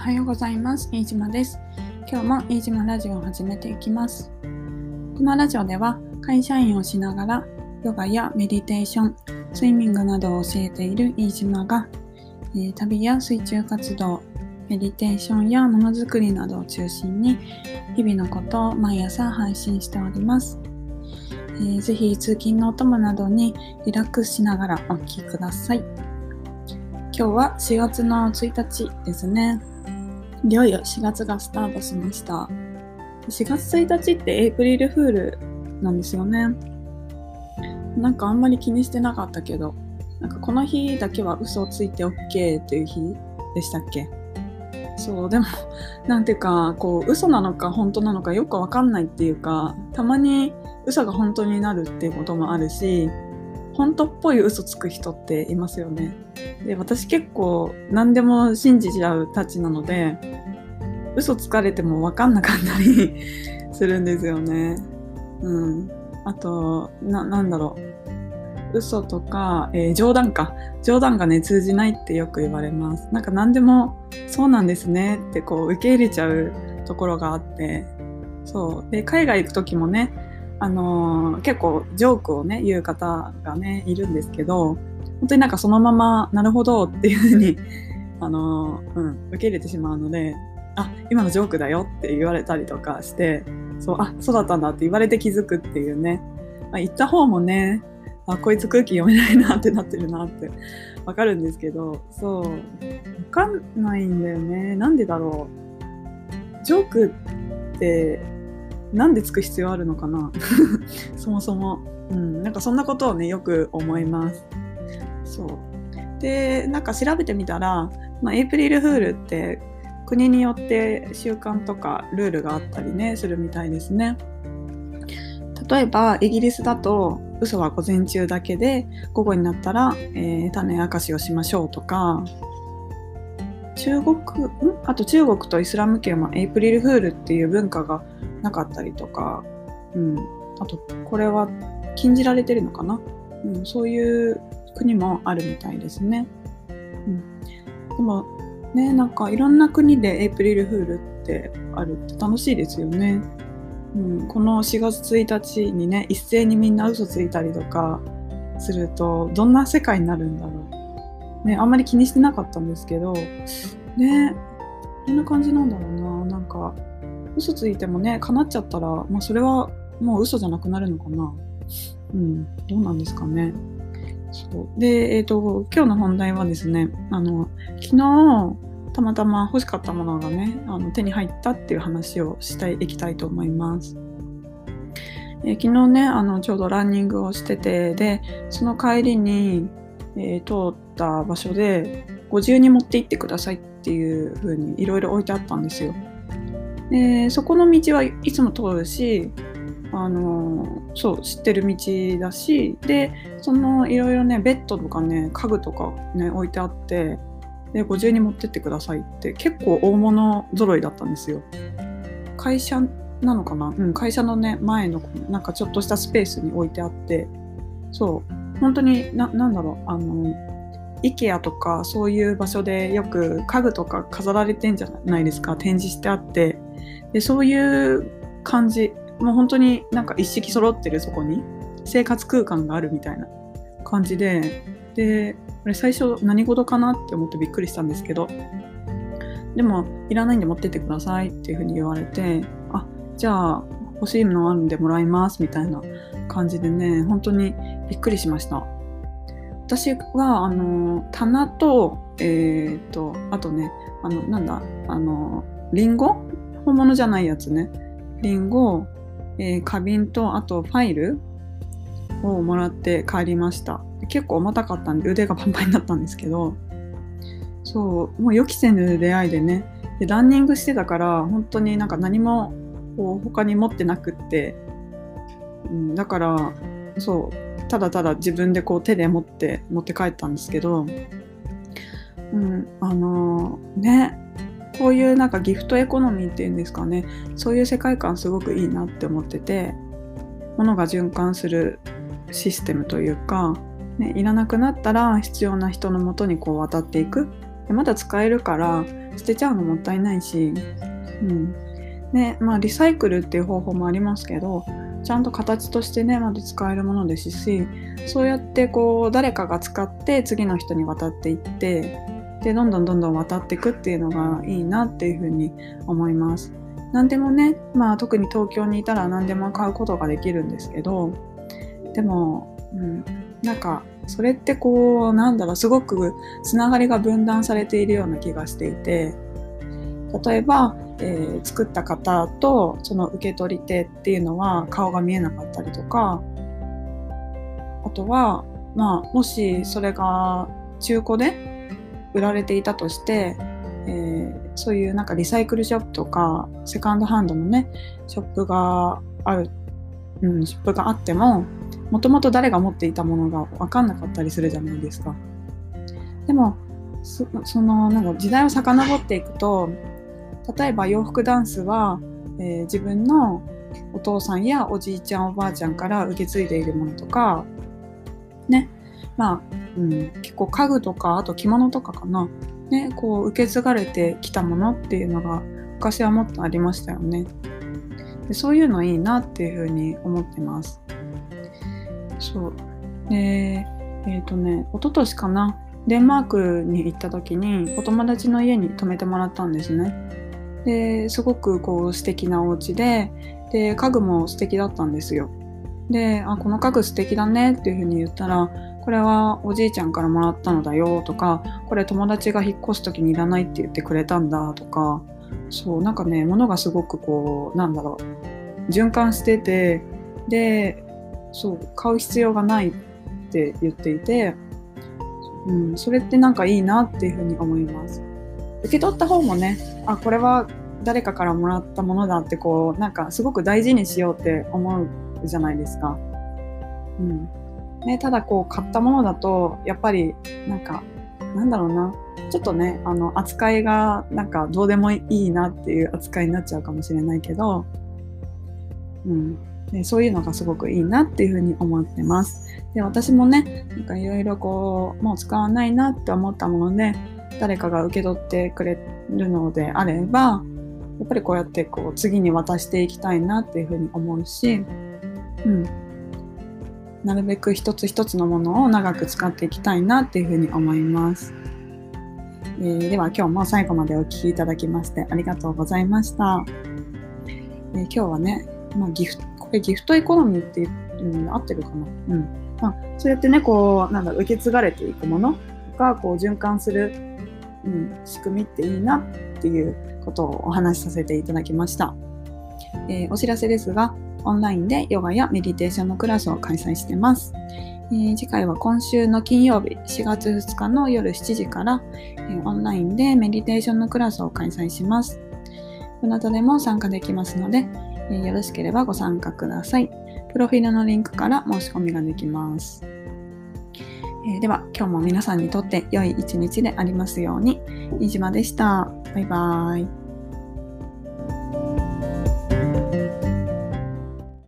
はようございます。飯島です。今日も飯島ラジオを始めていきます。このラジオでは会社員をしながらヨガやメディテーション、スイミングなどを教えている飯島が、えー旅や水中活動、メディテーションやものづくりなどを中心に日々のことを毎朝配信しております。えーぜひ通勤のお供などにリラックスしながらお聞きください。今日は4月の1日ですね。いよいよ4月がスタートしました。4月1日ってエイプリルフールなんですよね。なんかあんまり気にしてなかったけど、なんかこの日だけは嘘をついて OK っていう日でしたっけ？そう、でも、なんていうか、こう、嘘なのか本当なのかよくわかんないっていうか、たまに嘘が本当になるっていうこともあるし、本当っぽい嘘つく人っていますよね。で、私結構何でも信じちゃうたちなので、嘘つかれてもわかんなかったり するんですよね。うん。あと、な、なんだろう。嘘とか、えー冗談か。冗談がね、通じないってよく言われます。なんか何でも、そうなんですねってこう受け入れちゃうところがあって、そう。で、海外行く時もね、あのー結構ジョークをね、言う方がね、いるんですけど、本当になんかそのまま、なるほどっていうふうに、あのーうん、受け入れてしまうので、あ、今のジョークだよって言われたりとかして、そう、あ、そうだったんだって言われて気づくっていうね。まあ、言った方もね、あ、こいつ空気読めないなってなってるなってわかるんですけど、そう、わかんないんだよね。なんでだろう。ジョークって、なんでつく必要あるのかな？そもそも。うん、なんかそんなことをね、よく思います。そう。で、なんか調べてみたら、まあ、エイプリルフールって国によって習慣とかルールがあったりね、するみたいですね。例えば、イギリスだと、嘘は午前中だけで、午後になったら、えー種明かしをしましょうとか、中国、ん？あと中国とイスラム圏はエイプリルフールっていう文化がなかったりとか、うん。あと、これは禁じられてるのかな？うん、そういう国もあるみたいですね。うん。でも、ね、なんかいろんな国でエイプリルフールってあるって楽しいですよね。うん、この4月1日にね、一斉にみんな嘘ついたりとかすると、どんな世界になるんだろう。ね、あんまり気にしてなかったんですけど、ね、どんな感じなんだろうな。なんか、嘘ついてもね、叶っちゃったら、まあそれはもう嘘じゃなくなるのかな。うん、どうなんですかね。そう。で、えっ、と、今日の本題はですね、あの、昨日、たまたま欲しかったものがね、あの手に入ったっていう話をしていきたいと思います。えー昨日ね、あの、ちょうどランニングをしてて、で、その帰りに、えー通った場所で、ご自由に持って行ってくださいっていう風にいろいろ置いてあったんですよ。で、そこの道はいつも通るし、あのそう知ってる道だしでそのいろいろねベッドとかね家具とかね置いてあってでご自由に持ってってくださいって結構大物揃いだったんですよ。会社なのかな？うん会社のね前のなんかちょっとしたスペースに置いてあってそう。本当にななんだろう。あの IKEA とかそういう場所でよく家具とか飾られてんじゃないですか。展示してあって。でそういう感じ。もう本当になんか一式揃ってるそこに。生活空間があるみたいな感じで。でこれ最初何事かなって思ってびっくりしたんですけど。でもいらないんで持ってってくださいっていうふうに言われて。あじゃあ欲しいものあるんでもらいますみたいな感じでね本当にびっくりしました。私はあの棚とえっ、とあとねあのなんだあのリンゴ？本物じゃないやつね。リンゴえー花瓶とあとファイル？をもらって帰りました。結構重たかったんで腕がパンパンになったんですけど。そうもう予期せぬ出会いでね。でランニングしてたから本当になんか何もこう他に持ってなくって、うん、だからそうただただ自分でこう手で持って持って帰ったんですけど、うん、あのーねこういうなんかギフトエコノミーっていうんですかね。そういう世界観すごくいいなって思ってて物が循環するシステムというか、ね、いらなくなったら必要な人のもとにこう渡っていく。でまだ使えるから捨てちゃうのもったいないし、うん。ねまあ、リサイクルっていう方法もありますけどちゃんと形としてねまだ使えるものですしそうやってこう誰かが使って次の人に渡っていってでどんどんどんどん渡っていくっていうのがいいなっていうふうに思います。何でもね、まあ、特に東京にいたら何でも買うことができるんですけどでも、うん、なんかそれってこうなんだろうすごくつながりが分断されているような気がしていて例えば、えー、作った方とその受け取り手っていうのは顔が見えなかったりとかあとは、まあ、もしそれが中古で売られていたとして、えー、そういうなんかリサイクルショップとかセカンドハンドのねショップがある、うん、ショップがあってももともと誰が持っていたものが分かんなかったりするじゃないですか。でもそのなんか時代を遡っていくと例えば洋服ダンスは、えー、自分のお父さんやおじいちゃんおばあちゃんから受け継いでいるものとかね。まあ、うん、結構家具とかあと着物とかかな、ね、こう受け継がれてきたものっていうのが昔はもっとありましたよね。でそういうのいいなっていうふうに思ってます。そう。でえっ、ー、とね一昨年かな。デンマークに行った時にお友達の家に泊めてもらったんですね。ですごくこう素敵なお家でで家具も素敵だったんですよであこの家具素敵だねっていう風に言ったらこれはおじいちゃんからもらったのだよとかこれ友達が引っ越す時にいらないって言ってくれたんだとかそうなんかね物がすごくこうなんだろう循環しててでそう買う必要がないって言っていて、うん、それってなんかいいなっていうふうに思います。受け取った方もねあこれは誰かからもらったものだってこうなんかすごく大事にしようって思うじゃないですか。うんね、ただこう買ったものだとやっぱりなんかなんだろうなちょっとねあの扱いがなんかどうでもいいなっていう扱いになっちゃうかもしれないけど、うん、でそういうのがすごくいいなっていうふうに思ってます。で私もねなんかいろいろこうもう使わないなって思ったもので誰かが受け取ってくれるのであればやっぱりこうやってこう次に渡していきたいなっていうふうに思うし、うん、なるべく一つ一つのものを長く使っていきたいなっていうふうに思います。えー、では今日も最後までお聴きいただきましてありがとうございました。えー、今日はね、まあ、ギフこれギフトエコノミーっていうのに合ってるかな？うん。まあ、そうやってね、こう、なんだ受け継がれていくものがこう循環する、うん、仕組みっていいなっていうことをお話しさせていただきました。えー、お知らせですが、オンラインでヨガやメディテーションのクラスを開催してます。えー、次回は今週の金曜日4月2日の夜7時から、えー、オンラインでメディテーションのクラスを開催します。どなたでも参加できますので、え、よろしければご参加ください。プロフィールのリンクから申し込みができます。えー、では、今日も皆さんにとって良い一日でありますように。飯島でした。バイバーイ。